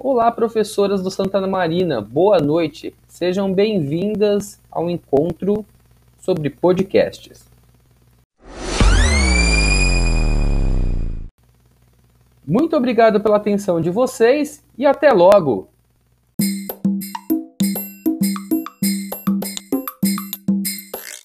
Olá, professoras do Santa Marina, boa noite. Sejam bem-vindas ao encontro sobre podcasts. Muito obrigado pela atenção de vocês e até logo!